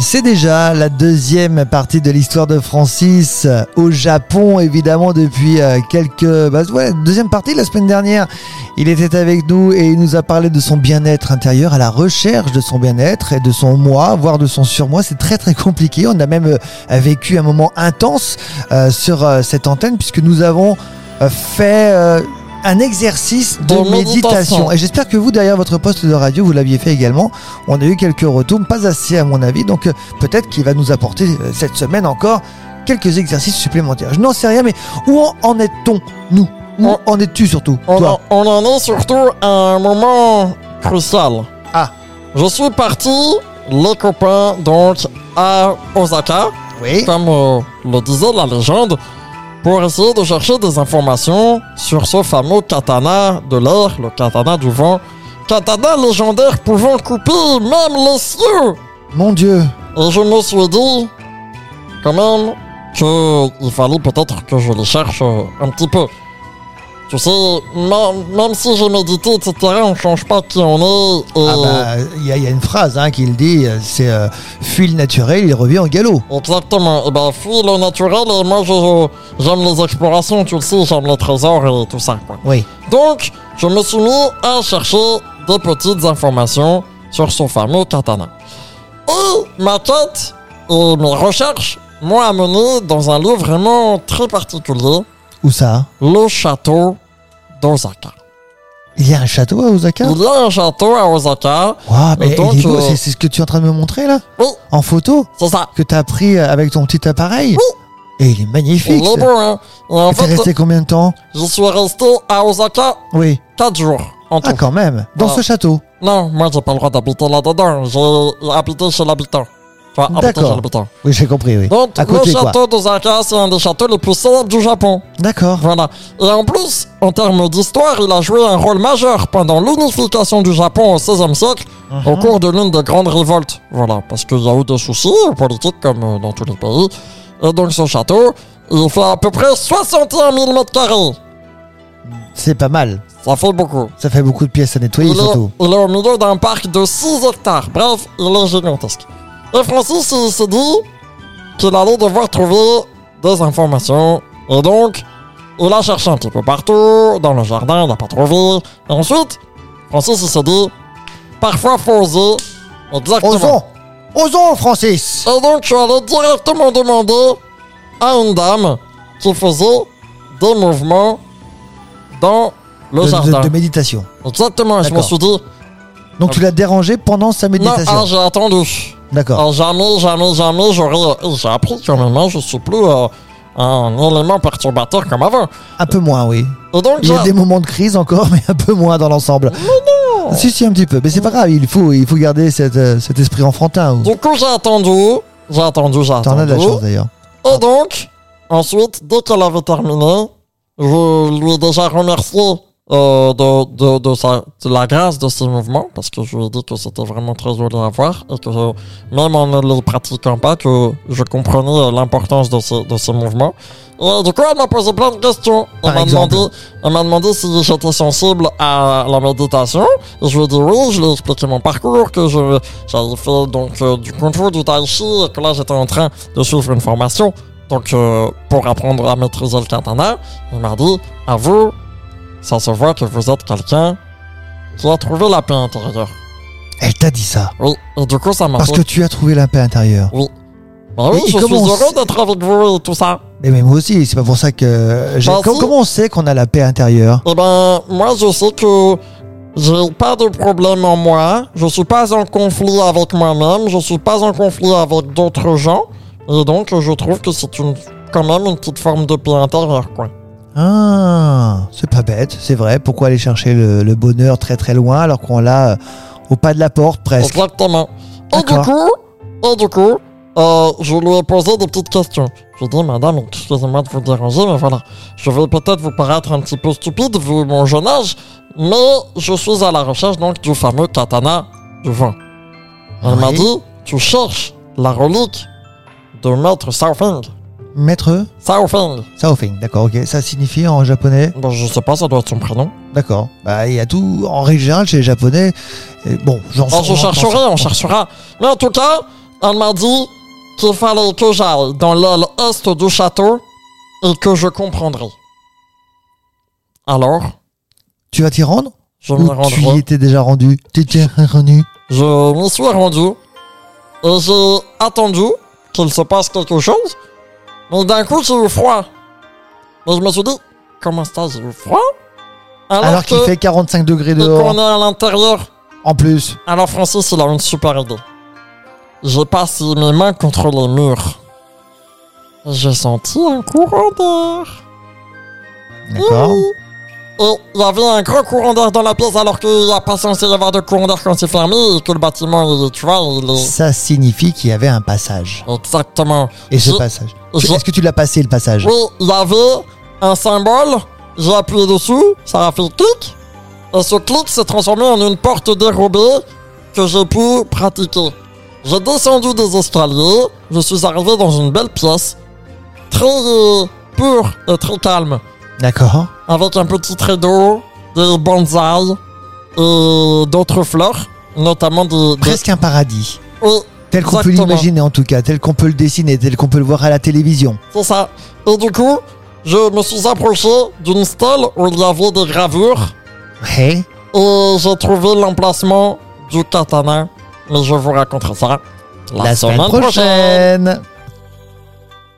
C'est déjà la deuxième partie de l'histoire de Francis au Japon, évidemment, depuis euh, quelques... Bah, deuxième partie, la semaine dernière, il était avec nous et il nous a parlé de son bien-être intérieur, à la recherche de son bien-être et de son moi, voire de son surmoi. C'est très très compliqué. On a même euh, vécu un moment intense euh, sur cette antenne puisque nous avons fait... un exercice de, De méditation. méditation. Et j'espère que vous, derrière votre poste de radio, vous l'aviez fait également. On a eu quelques retours, pas assez à mon avis. Donc euh, peut-être qu'il va nous apporter euh, cette semaine encore quelques exercices supplémentaires. Je n'en sais rien, mais où en, en est-on, nous? Où On- en es-tu surtout, On, toi? en- on en est surtout à un moment crucial. Ah. Je suis parti, les copains, donc à Osaka, Oui. comme euh, le disait la légende, pour essayer de chercher des informations sur ce fameux katana de l'air, le katana du vent. Katana légendaire pouvant couper même les cieux. Mon Dieu. Et je me suis dit, quand même, qu'il fallait peut-être que je les cherche un petit peu. Tu sais, même, si j'ai médité, etc., on change pas qui on est. Et Ah bah, il y, a- il y a une phrase hein, qui le dit, euh, c'est euh, fuit le naturel, il revient au galop. Exactement. Et ben, fuis le naturel et moi, j'aime les explorations, tu le sais, j'aime les trésors et tout ça, quoi. Oui. Donc, je me suis mis à chercher des petites informations sur ce fameux katana. Et ma quête et mes recherches m'ont amené dans un lieu vraiment très particulier, Où ça le château d'Osaka. Il y a un château à Osaka Il y a un château à Osaka. Waouh, mais euh, c'est ce que tu es en train de me montrer là Oui, En photo c'est ça. Que tu as pris euh, avec ton petit appareil Et il est magnifique Il est beau, hein. Et en fait, resté combien de temps je suis resté à Osaka Oui. 4 jours en tout. Ah, quand même. Dans Ah. ce château. Non, moi, j'ai pas le droit d'habiter là-dedans. J'ai habité chez l'habitant. Habité D'accord. Oui, j'ai compris, oui. Donc, à côté, le château d'Osaka, c'est un des châteaux les plus célèbres du Japon. D'accord. Voilà. Et en plus, en termes d'histoire, il a joué un rôle majeur pendant l'unification du Japon au XVIe siècle, au Mhm. cours de l'une des grandes révoltes. Voilà, parce qu'il y a eu des soucis politiques comme euh, dans tous les pays. Et donc, ce château, il fait à peu près 61 000 mètres carrés. C'est pas mal. Ça fait beaucoup. Ça fait beaucoup de pièces à nettoyer, Il est, surtout. il est au milieu d'un parc de 6 hectares. Bref, il est gigantesque. Et Francis, il s'est dit qu'il allait devoir trouver des informations. Et donc, il a cherché un petit peu partout, dans le jardin, il n'a pas trouvé. Et ensuite, Francis, il s'est dit, parfois, faut oser. Exactement. Osons Osons, Francis Et donc, je suis allé directement demander à une dame qui faisait des mouvements dans le de, de- jardin. de méditation. Exactement, je me suis dit, Donc tu l'as dérangé pendant sa non, méditation ah, j'ai attendu. D'accord. Jamais, jamais, jamais, j'aurais. et J'ai appris même, hein, je suis plus euh, un élément perturbateur comme avant. Un peu moins, oui. Et donc, Il y a des moments de crise encore, mais un peu moins dans l'ensemble. non. Si, si, un petit peu. Mais c'est pas grave, il faut, il faut garder cette, euh, cet esprit enfantin. ou- du coup, j'ai attendu. J'ai attendu, j'ai T'en as de la attendu. chance d'ailleurs. Et donc, ensuite, dès qu'elle avait terminé, je lui ai déjà remercié euh, de, de, de, sa, de la grâce de ses mouvements, parce que je lui ai dit que c'était vraiment très joli à voir, et que euh, même en ne les pratiquant pas, que je comprenais euh, l'importance de ces, de ces mouvements. Et du coup, elle m'a posé plein de questions. Elle m'a demandé, elle m'a demandé si j'étais sensible à la méditation. Et je lui ai dit oui, je lui ai expliqué mon parcours, que je, j'avais fait donc euh, du kung fu, du tai chi, et que là j'étais en train de suivre une formation. Donc euh, pour apprendre à maîtriser le katana, il m'a dit, à vous, ça se voit que vous êtes quelqu'un qui a trouvé la paix intérieure. Elle t'a dit ça. Oui, et du coup ça m'a Parce fait... que tu as trouvé la paix intérieure. Bah oui, Et- et je suis heureux d'être avec vous et tout ça. Mais, mais moi aussi, c'est pas pour ça que. j'ai- Bah, Com- si. Comment on sait qu'on a la paix intérieure? Eh ben, moi, je sais que j'ai pas de problème en moi. Je suis pas en conflit avec moi-même. Je suis pas en conflit avec d'autres gens. Et donc, je trouve que c'est une, quand même une petite forme de paix intérieure, quoi. Ah, c'est pas bête, c'est vrai. Pourquoi aller chercher le, le bonheur très très loin alors qu'on l'a euh, au pas de la porte presque? Exactement. Et du coup, et du coup, euh, je lui ai posé des petites questions. Je lui ai dit, madame, excusez-moi de vous déranger, mais voilà, je vais peut-être vous paraître un petit peu stupide vu mon jeune âge, mais je suis à la recherche donc du fameux katana du vent. Elle m'a dit, tu cherches la relique de maître Saofeng. Maître Saofeng. Saofeng, d'accord, ok. Ça signifie en japonais Bon, je sais pas, ça doit être son prénom. D'accord. Bah, il y a tout en règle générale chez les japonais. Et bon, j'en Oh, je chercherai, on cherchera. Mais en tout cas, Elle m'a dit qu'il fallait que j'aille dans l'aile est du château et que je comprendrai. Alors, Tu vas t'y rendre je m'y tu y étais déjà rendu Tu étais rendu Je m'y suis rendu et j'ai attendu qu'il se passe quelque chose. Mais d'un coup, j'ai eu froid. Mais je me suis dit, comment ça, j'ai eu froid? Alors qu'il fait 45 degrés et qu'on dehors. est à l'intérieur. En plus. Alors Francis, il a une super idée. J'ai passé mes mains contre les murs. J'ai senti un courant d'air. D'accord. Oui. Et il y avait un gros courant d'air dans la pièce alors qu'il n'y a pas censé y avoir de courant d'air quand c'est fermé et que le bâtiment, il- tu vois, il est... Ça signifie qu'il y avait un passage. Exactement. Et ce passage. je- Est-ce que tu l'as passé le passage? Oui, il y avait un symbole, j'ai appuyé dessus, ça a fait clic, et ce clic s'est transformé en une porte dérobée que j'ai pu pratiquer. J'ai descendu des escaliers, je suis arrivé dans une belle pièce, très euh, pure et très calme, D'accord. avec un petit trait d'eau, des bonsaïs et d'autres fleurs, notamment des... des- Presque un paradis. Oui, Tel qu'on peut l'imaginer en tout cas, tel qu'on peut le dessiner, tel qu'on peut le voir à la télévision. C'est ça. Et du coup, je me suis approché d'une stèle où il y avait des gravures Ouais. et j'ai trouvé l'emplacement du katana. Mais je vous raconterai ça la, La semaine prochaine.